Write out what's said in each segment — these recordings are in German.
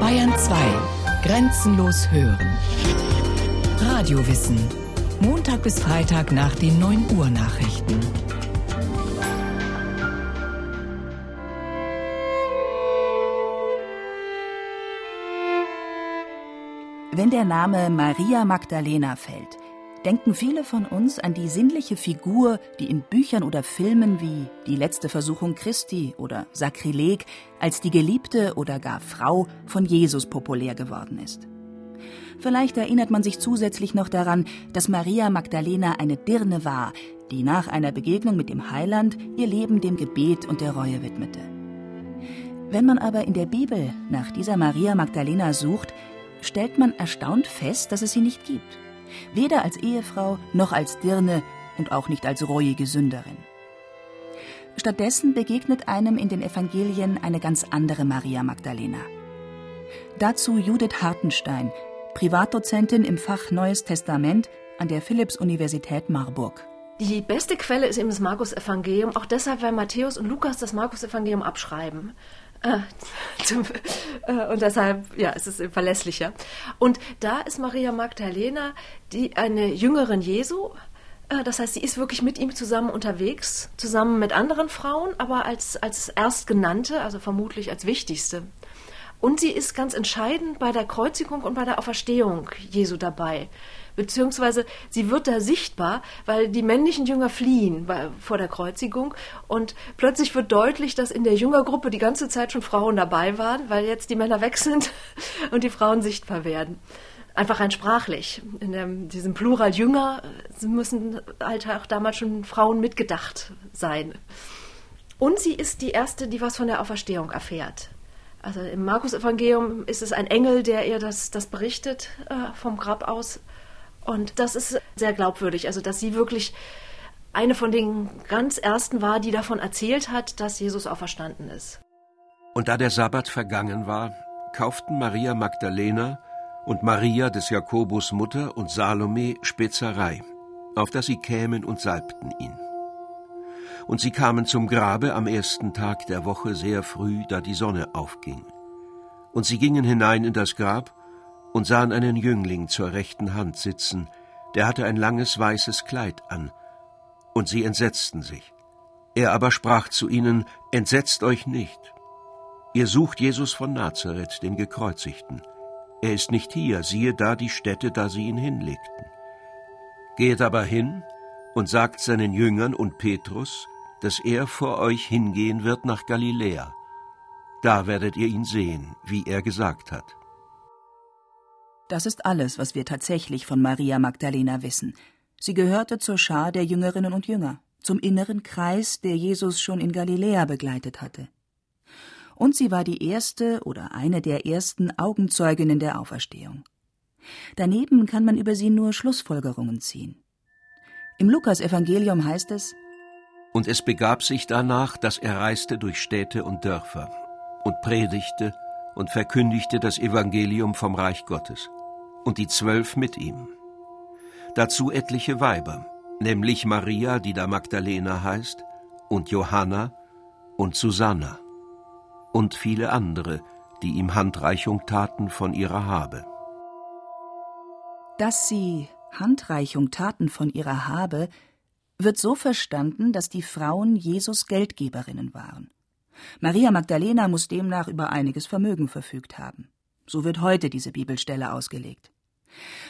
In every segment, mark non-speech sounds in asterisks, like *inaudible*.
Bayern 2. Grenzenlos hören. Radiowissen. Montag bis Freitag nach den 9 Uhr Nachrichten. Wenn der Name Maria Magdalena fällt, denken viele von uns an die sinnliche Figur, die in Büchern oder Filmen wie Die letzte Versuchung Christi oder Sakrileg als die Geliebte oder gar Frau von Jesus populär geworden ist. Vielleicht erinnert man sich zusätzlich noch daran, dass Maria Magdalena eine Dirne war, die nach einer Begegnung mit dem Heiland ihr Leben dem Gebet und der Reue widmete. Wenn man aber in der Bibel nach dieser Maria Magdalena sucht, stellt man erstaunt fest, dass es sie nicht gibt weder als Ehefrau noch als Dirne und auch nicht als reuige Sünderin. Stattdessen begegnet einem in den Evangelien eine ganz andere Maria Magdalena. Dazu Judith Hartenstein, Privatdozentin im Fach Neues Testament an der Philipps-Universität Marburg. Die beste Quelle ist eben das Markus-Evangelium, auch deshalb, weil Matthäus und Lukas das Markus-Evangelium abschreiben. Äh, *laughs* äh, und deshalb, ja, es ist verlässlicher. Und da ist Maria Magdalena die eine Jüngerin Jesu. Äh, das heißt, sie ist wirklich mit ihm zusammen unterwegs, zusammen mit anderen Frauen, aber als, als Erstgenannte, also vermutlich als wichtigste. Und sie ist ganz entscheidend bei der Kreuzigung und bei der Auferstehung Jesu dabei beziehungsweise sie wird da sichtbar, weil die männlichen Jünger fliehen vor der Kreuzigung und plötzlich wird deutlich, dass in der Jüngergruppe die ganze Zeit schon Frauen dabei waren, weil jetzt die Männer weg sind *laughs* und die Frauen sichtbar werden. Einfach rein sprachlich. In dem, diesem Plural Jünger müssen halt auch damals schon Frauen mitgedacht sein. Und sie ist die erste, die was von der Auferstehung erfährt. Also im Markus-Evangelium ist es ein Engel, der ihr das, das berichtet äh, vom Grab aus. Und das ist sehr glaubwürdig, also dass sie wirklich eine von den ganz ersten war, die davon erzählt hat, dass Jesus auferstanden ist. Und da der Sabbat vergangen war, kauften Maria Magdalena und Maria des Jakobus Mutter und Salome Spezerei, auf dass sie kämen und salbten ihn. Und sie kamen zum Grabe am ersten Tag der Woche sehr früh, da die Sonne aufging. Und sie gingen hinein in das Grab und sahen einen Jüngling zur rechten Hand sitzen, der hatte ein langes weißes Kleid an, und sie entsetzten sich. Er aber sprach zu ihnen, Entsetzt euch nicht. Ihr sucht Jesus von Nazareth, den Gekreuzigten. Er ist nicht hier, siehe da die Stätte, da sie ihn hinlegten. Geht aber hin und sagt seinen Jüngern und Petrus, dass er vor euch hingehen wird nach Galiläa. Da werdet ihr ihn sehen, wie er gesagt hat. Das ist alles, was wir tatsächlich von Maria Magdalena wissen. Sie gehörte zur Schar der Jüngerinnen und Jünger, zum inneren Kreis, der Jesus schon in Galiläa begleitet hatte. Und sie war die erste oder eine der ersten Augenzeuginnen der Auferstehung. Daneben kann man über sie nur Schlussfolgerungen ziehen. Im Lukas-Evangelium heißt es: Und es begab sich danach, dass er reiste durch Städte und Dörfer und predigte und verkündigte das Evangelium vom Reich Gottes, und die Zwölf mit ihm. Dazu etliche Weiber, nämlich Maria, die da Magdalena heißt, und Johanna und Susanna, und viele andere, die ihm Handreichung taten von ihrer Habe. Dass sie Handreichung taten von ihrer Habe, wird so verstanden, dass die Frauen Jesus Geldgeberinnen waren. Maria Magdalena muss demnach über einiges Vermögen verfügt haben. So wird heute diese Bibelstelle ausgelegt.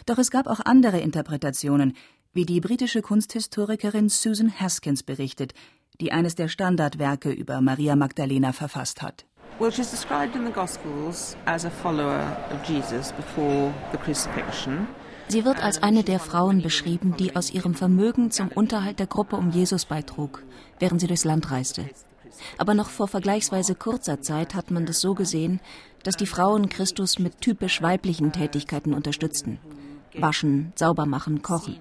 Doch es gab auch andere Interpretationen, wie die britische Kunsthistorikerin Susan Haskins berichtet, die eines der Standardwerke über Maria Magdalena verfasst hat. Well, she's described in the Gospels as a follower of Jesus before the crucifixion. Sie wird als eine der Frauen beschrieben, die aus ihrem Vermögen zum Unterhalt der Gruppe um Jesus beitrug, während sie durchs Land reiste. Aber noch vor vergleichsweise kurzer Zeit hat man das so gesehen, dass die Frauen Christus mit typisch weiblichen Tätigkeiten unterstützten. Waschen, sauber machen, kochen.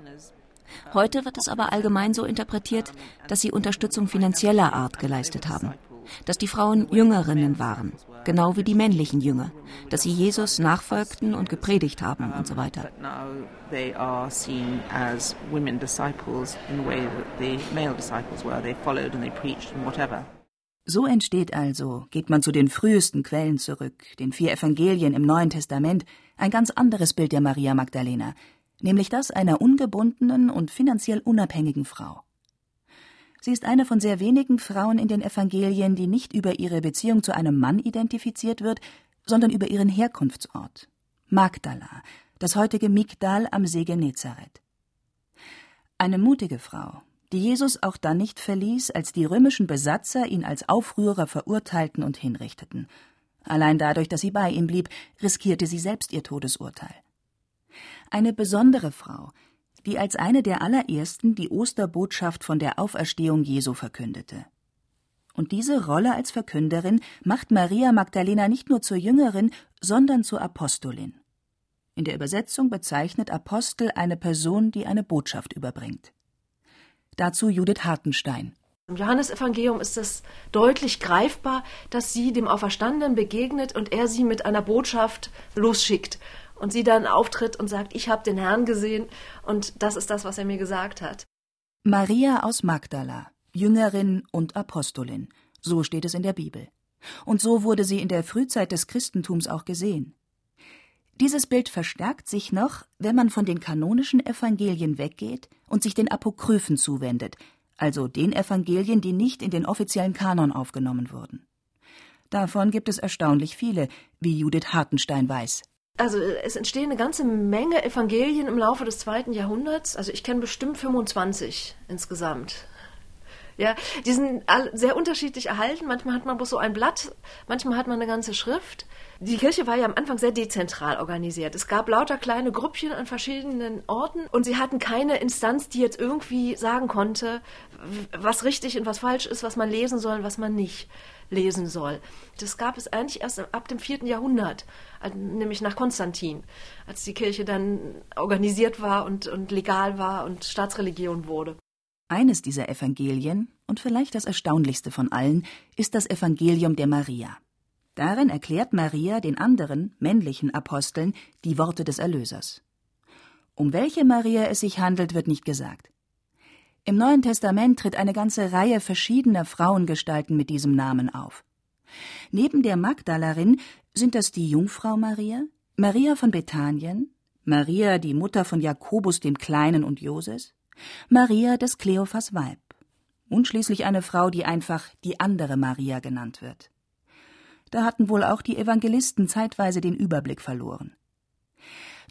Heute wird es aber allgemein so interpretiert, dass sie Unterstützung finanzieller Art geleistet haben. Dass die Frauen Jüngerinnen waren, genau wie die männlichen Jünger, dass sie Jesus nachfolgten und gepredigt haben und so weiter. So entsteht also, geht man zu den frühesten Quellen zurück, den vier Evangelien im Neuen Testament, ein ganz anderes Bild der Maria Magdalena, nämlich das einer ungebundenen und finanziell unabhängigen Frau. Sie ist eine von sehr wenigen Frauen in den Evangelien, die nicht über ihre Beziehung zu einem Mann identifiziert wird, sondern über ihren Herkunftsort. Magdala, das heutige Migdal am See Genezareth. Eine mutige Frau, die Jesus auch dann nicht verließ, als die römischen Besatzer ihn als Aufrührer verurteilten und hinrichteten. Allein dadurch, dass sie bei ihm blieb, riskierte sie selbst ihr Todesurteil. Eine besondere Frau, die als eine der allerersten die Osterbotschaft von der Auferstehung Jesu verkündete. Und diese Rolle als Verkünderin macht Maria Magdalena nicht nur zur Jüngerin, sondern zur Apostolin. In der Übersetzung bezeichnet Apostel eine Person, die eine Botschaft überbringt. Dazu Judith Hartenstein. Im Johannesevangelium ist es deutlich greifbar, dass sie dem Auferstandenen begegnet und er sie mit einer Botschaft losschickt. Und sie dann auftritt und sagt, ich habe den Herrn gesehen und das ist das, was er mir gesagt hat. Maria aus Magdala, Jüngerin und Apostolin, so steht es in der Bibel. Und so wurde sie in der Frühzeit des Christentums auch gesehen. Dieses Bild verstärkt sich noch, wenn man von den kanonischen Evangelien weggeht und sich den Apokryphen zuwendet, also den Evangelien, die nicht in den offiziellen Kanon aufgenommen wurden. Davon gibt es erstaunlich viele, wie Judith Hartenstein weiß. Also es entstehen eine ganze Menge Evangelien im Laufe des zweiten Jahrhunderts. Also ich kenne bestimmt 25 insgesamt. Ja, die sind sehr unterschiedlich erhalten. Manchmal hat man bloß so ein Blatt, manchmal hat man eine ganze Schrift. Die Kirche war ja am Anfang sehr dezentral organisiert. Es gab lauter kleine Grüppchen an verschiedenen Orten und sie hatten keine Instanz, die jetzt irgendwie sagen konnte, was richtig und was falsch ist, was man lesen soll und was man nicht lesen soll. Das gab es eigentlich erst ab dem vierten Jahrhundert, nämlich nach Konstantin, als die Kirche dann organisiert war und, und legal war und Staatsreligion wurde. Eines dieser Evangelien, und vielleicht das erstaunlichste von allen, ist das Evangelium der Maria. Darin erklärt Maria den anderen, männlichen Aposteln die Worte des Erlösers. Um welche Maria es sich handelt, wird nicht gesagt. Im Neuen Testament tritt eine ganze Reihe verschiedener Frauengestalten mit diesem Namen auf. Neben der Magdalerin sind das die Jungfrau Maria, Maria von Bethanien, Maria, die Mutter von Jakobus dem Kleinen und Joses, Maria des Kleophas Weib und schließlich eine Frau, die einfach die andere Maria genannt wird. Da hatten wohl auch die Evangelisten zeitweise den Überblick verloren.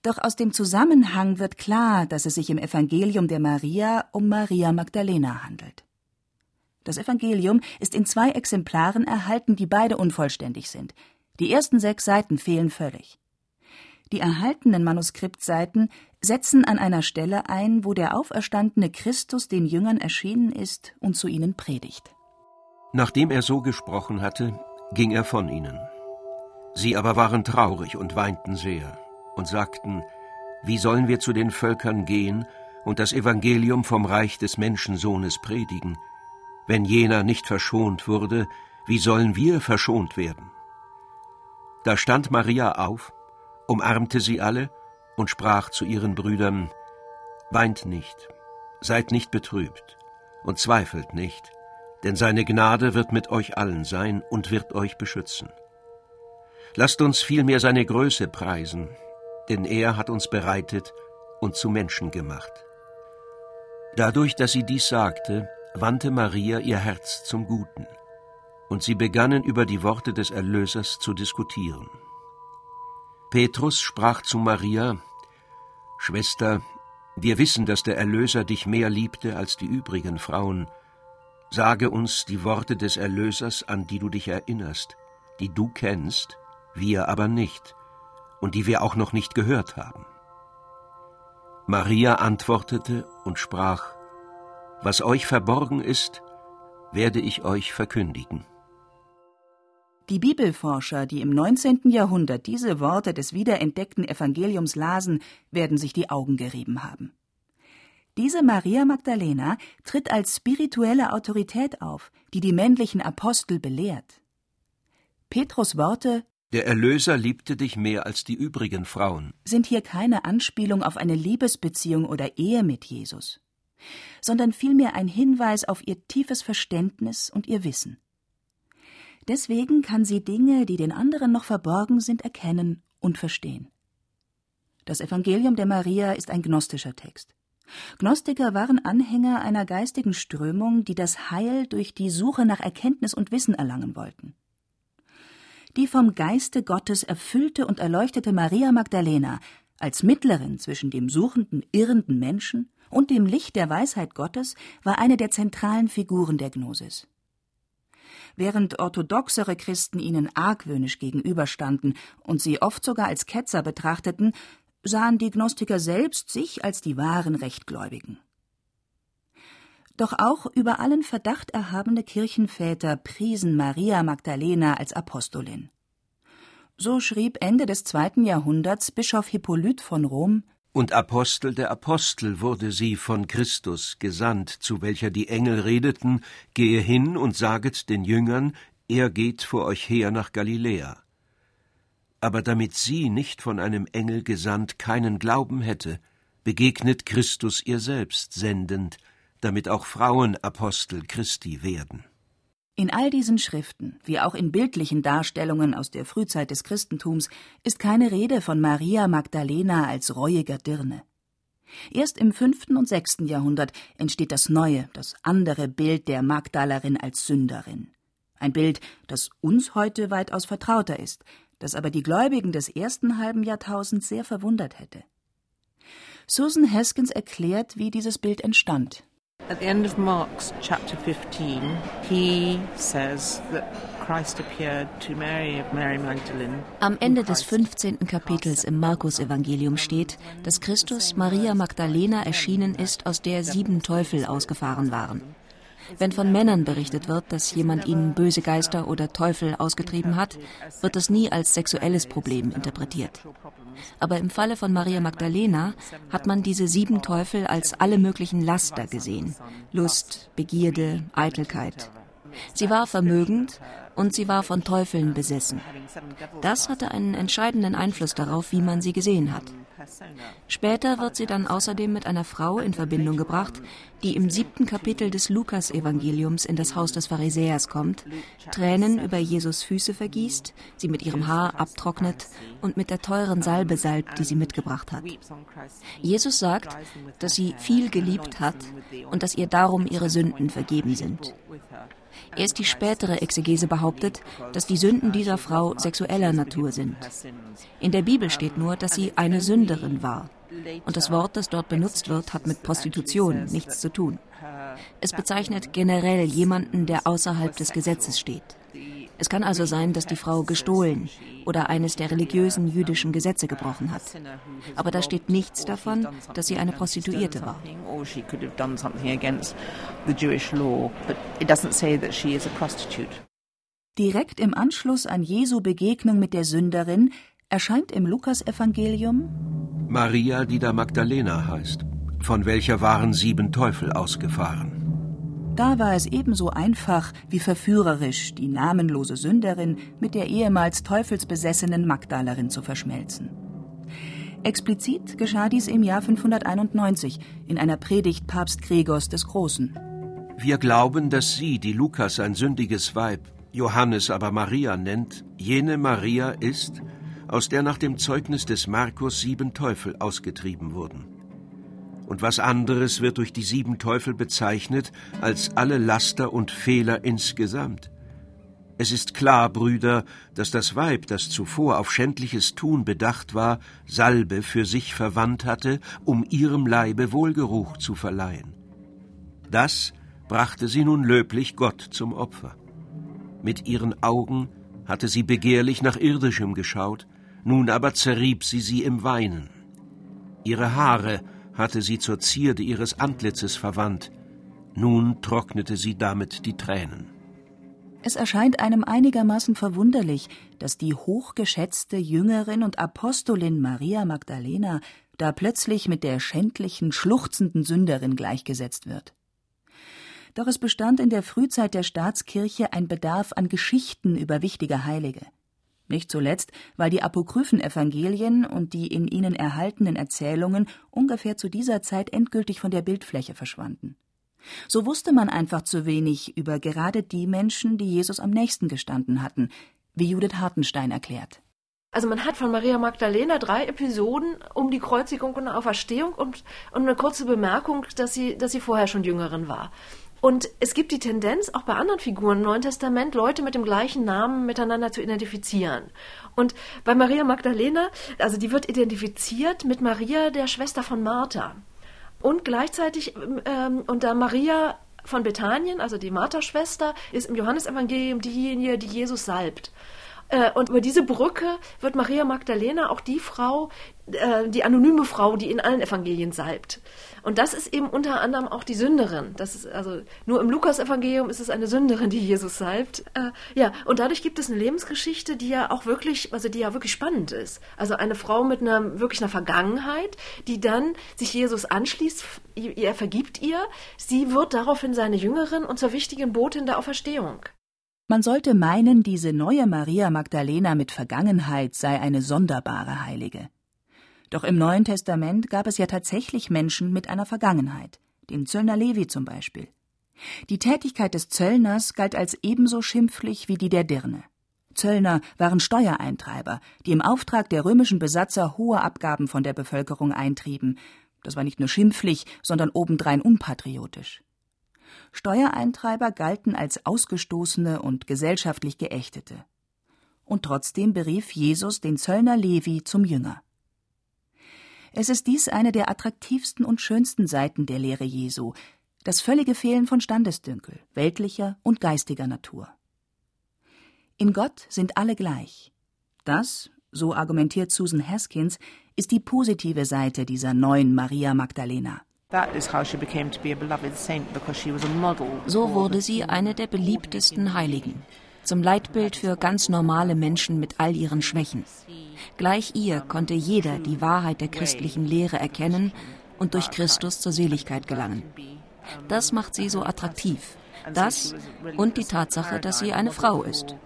Doch aus dem Zusammenhang wird klar, dass es sich im Evangelium der Maria um Maria Magdalena handelt. Das Evangelium ist in zwei Exemplaren erhalten, die beide unvollständig sind. Die ersten sechs Seiten fehlen völlig. Die erhaltenen Manuskriptseiten setzen an einer Stelle ein, wo der auferstandene Christus den Jüngern erschienen ist und zu ihnen predigt. Nachdem er so gesprochen hatte, ging er von ihnen. Sie aber waren traurig und weinten sehr und sagten, Wie sollen wir zu den Völkern gehen und das Evangelium vom Reich des Menschensohnes predigen? Wenn jener nicht verschont wurde, wie sollen wir verschont werden? Da stand Maria auf umarmte sie alle und sprach zu ihren Brüdern Weint nicht, seid nicht betrübt und zweifelt nicht, denn seine Gnade wird mit euch allen sein und wird euch beschützen. Lasst uns vielmehr seine Größe preisen, denn er hat uns bereitet und zu Menschen gemacht. Dadurch, dass sie dies sagte, wandte Maria ihr Herz zum Guten, und sie begannen über die Worte des Erlösers zu diskutieren. Petrus sprach zu Maria, Schwester, wir wissen, dass der Erlöser dich mehr liebte als die übrigen Frauen. Sage uns die Worte des Erlösers, an die du dich erinnerst, die du kennst, wir aber nicht, und die wir auch noch nicht gehört haben. Maria antwortete und sprach, Was euch verborgen ist, werde ich euch verkündigen. Die Bibelforscher, die im 19. Jahrhundert diese Worte des wiederentdeckten Evangeliums lasen, werden sich die Augen gerieben haben. Diese Maria Magdalena tritt als spirituelle Autorität auf, die die männlichen Apostel belehrt. Petrus Worte Der Erlöser liebte dich mehr als die übrigen Frauen sind hier keine Anspielung auf eine Liebesbeziehung oder Ehe mit Jesus, sondern vielmehr ein Hinweis auf ihr tiefes Verständnis und ihr Wissen. Deswegen kann sie Dinge, die den anderen noch verborgen sind, erkennen und verstehen. Das Evangelium der Maria ist ein gnostischer Text. Gnostiker waren Anhänger einer geistigen Strömung, die das Heil durch die Suche nach Erkenntnis und Wissen erlangen wollten. Die vom Geiste Gottes erfüllte und erleuchtete Maria Magdalena als Mittlerin zwischen dem suchenden, irrenden Menschen und dem Licht der Weisheit Gottes war eine der zentralen Figuren der Gnosis. Während orthodoxere Christen ihnen argwöhnisch gegenüberstanden und sie oft sogar als Ketzer betrachteten, sahen die Gnostiker selbst sich als die wahren Rechtgläubigen. Doch auch über allen Verdacht erhabene Kirchenväter priesen Maria Magdalena als Apostolin. So schrieb Ende des zweiten Jahrhunderts Bischof Hippolyt von Rom Und Apostel der Apostel wurde sie von Christus gesandt, zu welcher die Engel redeten, gehe hin und saget den Jüngern, er geht vor euch her nach Galiläa. Aber damit sie nicht von einem Engel gesandt keinen Glauben hätte, begegnet Christus ihr selbst sendend, damit auch Frauen Apostel Christi werden. In all diesen Schriften, wie auch in bildlichen Darstellungen aus der Frühzeit des Christentums, ist keine Rede von Maria Magdalena als reuiger Dirne. Erst im fünften und sechsten Jahrhundert entsteht das neue, das andere Bild der Magdalerin als Sünderin. Ein Bild, das uns heute weitaus vertrauter ist, das aber die Gläubigen des ersten halben Jahrtausends sehr verwundert hätte. Susan Haskins erklärt, wie dieses Bild entstand. At the end of Mark's chapter 15, he says that Christ appeared to Mary of Mary Magdalene. Am Ende des 15. Kapitels im Markus-Evangelium steht, dass Christus Maria Magdalena erschienen ist, aus der sieben Teufel ausgefahren waren. Wenn von Männern berichtet wird, dass jemand ihnen böse Geister oder Teufel ausgetrieben hat, wird das nie als sexuelles Problem interpretiert. Aber im Falle von Maria Magdalena hat man diese sieben Teufel als alle möglichen Laster gesehen. Lust, Begierde, Eitelkeit. Sie war vermögend und sie war von Teufeln besessen. Das hatte einen entscheidenden Einfluss darauf, wie man sie gesehen hat. Später wird sie dann außerdem mit einer Frau in Verbindung gebracht, die im siebten Kapitel des Lukas-Evangeliums in das Haus des Pharisäers kommt, Tränen über Jesus Füße vergießt, sie mit ihrem Haar abtrocknet und mit der teuren Salbe salbt, die sie mitgebracht hat. Jesus sagt, dass sie viel geliebt hat und dass ihr darum ihre Sünden vergeben sind. Erst die spätere Exegese behauptet, dass die Sünden dieser Frau sexueller Natur sind. In der Bibel steht nur, dass sie eine Sünderin war. Und das Wort, das dort benutzt wird, hat mit Prostitution nichts zu tun. Es bezeichnet generell jemanden, der außerhalb des Gesetzes steht. Es kann also sein, dass die Frau gestohlen oder eines der religiösen jüdischen Gesetze gebrochen hat. Aber da steht nichts davon, dass sie eine Prostituierte war. Direkt im Anschluss an Jesu Begegnung mit der Sünderin erscheint im Lukasevangelium Maria, die da Magdalena heißt, von welcher waren sieben Teufel ausgefahren. Da war es ebenso einfach wie verführerisch, die namenlose Sünderin mit der ehemals teufelsbesessenen Magdalerin zu verschmelzen. Explizit geschah dies im Jahr 591 in einer Predigt Papst Gregors des Großen. Wir glauben, dass sie, die Lukas ein sündiges Weib, Johannes aber Maria nennt, jene Maria ist, aus der nach dem Zeugnis des Markus sieben Teufel ausgetrieben wurden und was anderes wird durch die sieben Teufel bezeichnet als alle Laster und Fehler insgesamt. Es ist klar, Brüder, dass das Weib, das zuvor auf schändliches Tun bedacht war, Salbe für sich verwandt hatte, um ihrem Leibe Wohlgeruch zu verleihen. Das brachte sie nun löblich Gott zum Opfer. Mit ihren Augen hatte sie begehrlich nach irdischem geschaut, nun aber zerrieb sie sie im Weinen. Ihre Haare hatte sie zur Zierde ihres Antlitzes verwandt, nun trocknete sie damit die Tränen. Es erscheint einem einigermaßen verwunderlich, dass die hochgeschätzte Jüngerin und Apostolin Maria Magdalena da plötzlich mit der schändlichen, schluchzenden Sünderin gleichgesetzt wird. Doch es bestand in der Frühzeit der Staatskirche ein Bedarf an Geschichten über wichtige Heilige. Nicht zuletzt, weil die apokryphen Evangelien und die in ihnen erhaltenen Erzählungen ungefähr zu dieser Zeit endgültig von der Bildfläche verschwanden. So wusste man einfach zu wenig über gerade die Menschen, die Jesus am nächsten gestanden hatten, wie Judith Hartenstein erklärt. Also man hat von Maria Magdalena drei Episoden um die Kreuzigung und Auferstehung und, und eine kurze Bemerkung, dass sie, dass sie vorher schon Jüngerin war. Und es gibt die Tendenz, auch bei anderen Figuren im Neuen Testament, Leute mit dem gleichen Namen miteinander zu identifizieren. Und bei Maria Magdalena, also die wird identifiziert mit Maria, der Schwester von Martha. Und gleichzeitig, ähm, und da Maria von Bethanien, also die Martha-Schwester, ist im Johannesevangelium diejenige, die Jesus salbt. Äh, und über diese Brücke wird Maria Magdalena auch die Frau, äh, die anonyme Frau, die in allen Evangelien salbt. Und das ist eben unter anderem auch die Sünderin. Das ist also nur im Lukas-Evangelium ist es eine Sünderin, die Jesus salbt. Äh, ja, und dadurch gibt es eine Lebensgeschichte, die ja auch wirklich, also die ja wirklich spannend ist. Also eine Frau mit einer wirklich einer Vergangenheit, die dann sich Jesus anschließt, er vergibt ihr, sie wird daraufhin seine Jüngerin und zur wichtigen Botin der Auferstehung. Man sollte meinen, diese neue Maria Magdalena mit Vergangenheit sei eine sonderbare Heilige. Doch im Neuen Testament gab es ja tatsächlich Menschen mit einer Vergangenheit, den Zöllner Levi zum Beispiel. Die Tätigkeit des Zöllners galt als ebenso schimpflich wie die der Dirne. Zöllner waren Steuereintreiber, die im Auftrag der römischen Besatzer hohe Abgaben von der Bevölkerung eintrieben. Das war nicht nur schimpflich, sondern obendrein unpatriotisch. Steuereintreiber galten als Ausgestoßene und gesellschaftlich Geächtete. Und trotzdem berief Jesus den Zöllner Levi zum Jünger. Es ist dies eine der attraktivsten und schönsten Seiten der Lehre Jesu, das völlige Fehlen von Standesdünkel, weltlicher und geistiger Natur. In Gott sind alle gleich. Das, so argumentiert Susan Haskins, ist die positive Seite dieser neuen Maria Magdalena. So wurde sie eine der beliebtesten Heiligen, zum Leitbild für ganz normale Menschen mit all ihren Schwächen. Gleich ihr konnte jeder die Wahrheit der christlichen Lehre erkennen und durch Christus zur Seligkeit gelangen. Das macht sie so attraktiv. Das und die Tatsache, dass sie eine Frau ist.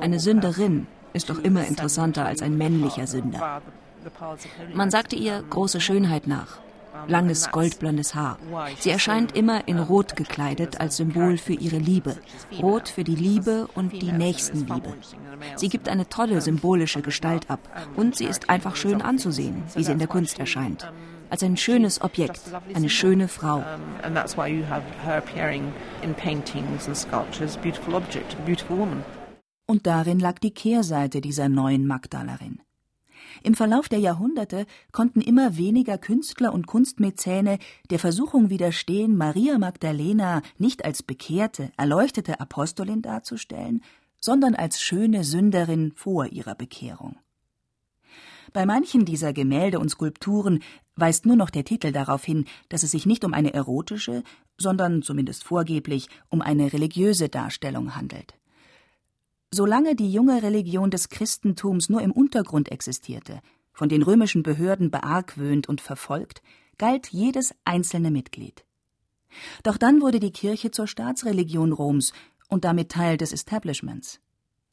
Eine Sünderin ist doch immer interessanter als ein männlicher Sünder. Man sagte ihr große Schönheit nach langes goldblondes Haar. Sie erscheint immer in Rot gekleidet als Symbol für ihre Liebe. Rot für die Liebe und die Nächstenliebe. Sie gibt eine tolle symbolische Gestalt ab und sie ist einfach schön anzusehen, wie sie in der Kunst erscheint. Als ein schönes Objekt, eine schöne Frau. Und darin lag die Kehrseite dieser neuen Magdalerin. Im Verlauf der Jahrhunderte konnten immer weniger Künstler und Kunstmäzene der Versuchung widerstehen, Maria Magdalena nicht als bekehrte, erleuchtete Apostolin darzustellen, sondern als schöne Sünderin vor ihrer Bekehrung. Bei manchen dieser Gemälde und Skulpturen weist nur noch der Titel darauf hin, dass es sich nicht um eine erotische, sondern zumindest vorgeblich um eine religiöse Darstellung handelt. Solange die junge Religion des Christentums nur im Untergrund existierte, von den römischen Behörden beargwöhnt und verfolgt, galt jedes einzelne Mitglied. Doch dann wurde die Kirche zur Staatsreligion Roms und damit Teil des Establishments.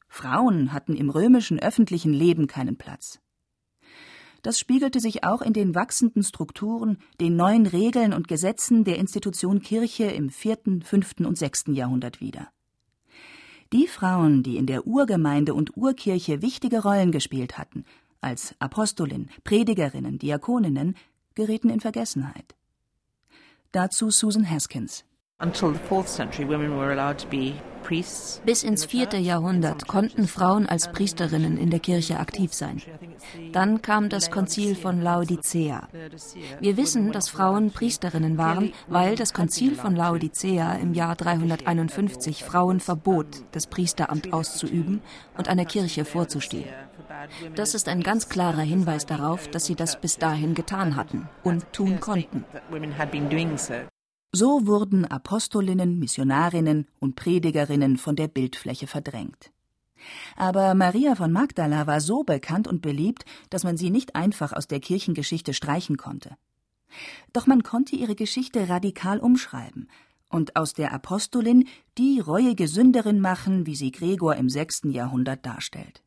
Frauen hatten im römischen öffentlichen Leben keinen Platz. Das spiegelte sich auch in den wachsenden Strukturen, den neuen Regeln und Gesetzen der Institution Kirche im vierten, fünften und sechsten Jahrhundert wider. Die Frauen, die in der Urgemeinde und Urkirche wichtige Rollen gespielt hatten, als Apostolin, Predigerinnen, Diakoninnen, gerieten in Vergessenheit. Dazu Susan Haskins. Bis ins vierte Jahrhundert konnten Frauen als Priesterinnen in der Kirche aktiv sein. Dann kam das Konzil von Laodicea. Wir wissen, dass Frauen Priesterinnen waren, weil das Konzil von Laodicea im Jahr 351 Frauen verbot, das Priesteramt auszuüben und einer Kirche vorzustehen. Das ist ein ganz klarer Hinweis darauf, dass sie das bis dahin getan hatten und tun konnten. So wurden Apostolinnen, Missionarinnen und Predigerinnen von der Bildfläche verdrängt. Aber Maria von Magdala war so bekannt und beliebt, dass man sie nicht einfach aus der Kirchengeschichte streichen konnte. Doch man konnte ihre Geschichte radikal umschreiben und aus der Apostolin die reuige Sünderin machen, wie sie Gregor im sechsten Jahrhundert darstellt.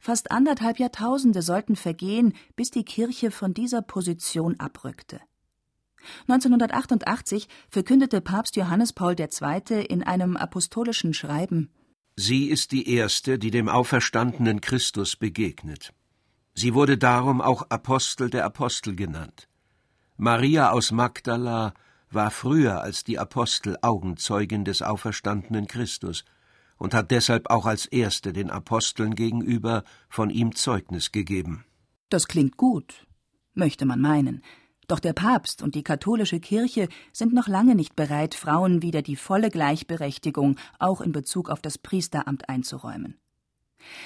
Fast anderthalb Jahrtausende sollten vergehen, bis die Kirche von dieser Position abrückte. 1988 verkündete Papst Johannes Paul II. in einem apostolischen Schreiben Sie ist die erste, die dem auferstandenen Christus begegnet. Sie wurde darum auch Apostel der Apostel genannt. Maria aus Magdala war früher als die Apostel Augenzeugin des auferstandenen Christus und hat deshalb auch als erste den Aposteln gegenüber von ihm Zeugnis gegeben. Das klingt gut, möchte man meinen. Doch der Papst und die katholische Kirche sind noch lange nicht bereit, Frauen wieder die volle Gleichberechtigung auch in Bezug auf das Priesteramt einzuräumen.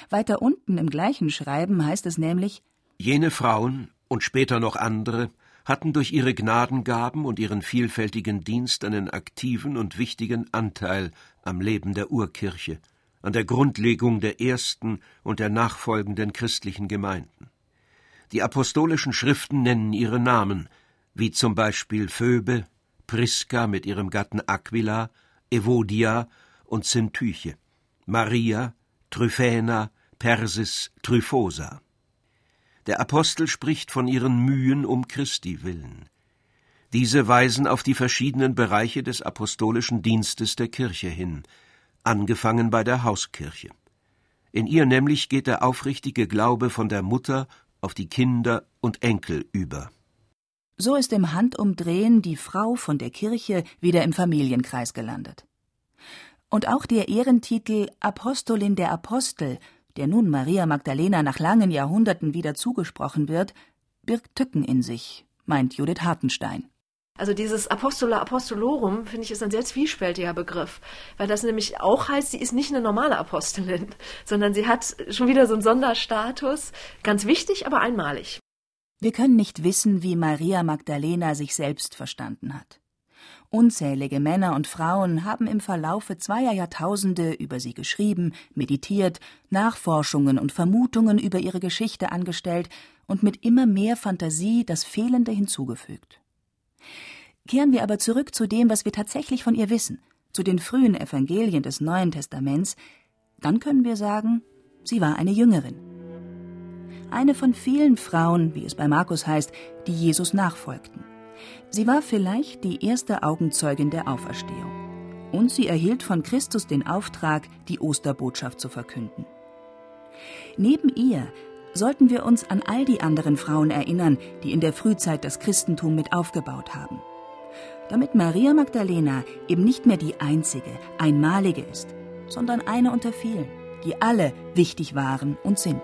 Weiter unten im gleichen Schreiben heißt es nämlich Jene Frauen und später noch andere hatten durch ihre Gnadengaben und ihren vielfältigen Dienst einen aktiven und wichtigen Anteil am Leben der Urkirche, an der Grundlegung der ersten und der nachfolgenden christlichen Gemeinden. Die apostolischen Schriften nennen ihre Namen, wie zum Beispiel Phoebe, Priska mit ihrem Gatten Aquila, Evodia und Syntyche, Maria, Tryphäna, Persis, Tryphosa. Der Apostel spricht von ihren Mühen um Christi willen. Diese weisen auf die verschiedenen Bereiche des apostolischen Dienstes der Kirche hin, angefangen bei der Hauskirche. In ihr nämlich geht der aufrichtige Glaube von der Mutter auf die Kinder und Enkel über. So ist im Handumdrehen die Frau von der Kirche wieder im Familienkreis gelandet. Und auch der Ehrentitel Apostolin der Apostel, der nun Maria Magdalena nach langen Jahrhunderten wieder zugesprochen wird, birgt Tücken in sich, meint Judith Hartenstein. Also dieses Apostola Apostolorum, finde ich, ist ein sehr zwiespältiger Begriff, weil das nämlich auch heißt, sie ist nicht eine normale Apostelin, *laughs* sondern sie hat schon wieder so einen Sonderstatus, ganz wichtig, aber einmalig. Wir können nicht wissen, wie Maria Magdalena sich selbst verstanden hat. Unzählige Männer und Frauen haben im Verlaufe zweier Jahrtausende über sie geschrieben, meditiert, Nachforschungen und Vermutungen über ihre Geschichte angestellt und mit immer mehr Fantasie das Fehlende hinzugefügt. Kehren wir aber zurück zu dem, was wir tatsächlich von ihr wissen, zu den frühen Evangelien des Neuen Testaments, dann können wir sagen, sie war eine Jüngerin. Eine von vielen Frauen, wie es bei Markus heißt, die Jesus nachfolgten. Sie war vielleicht die erste Augenzeugin der Auferstehung. Und sie erhielt von Christus den Auftrag, die Osterbotschaft zu verkünden. Neben ihr sollten wir uns an all die anderen Frauen erinnern, die in der Frühzeit das Christentum mit aufgebaut haben. Damit Maria Magdalena eben nicht mehr die einzige, einmalige ist, sondern eine unter vielen, die alle wichtig waren und sind.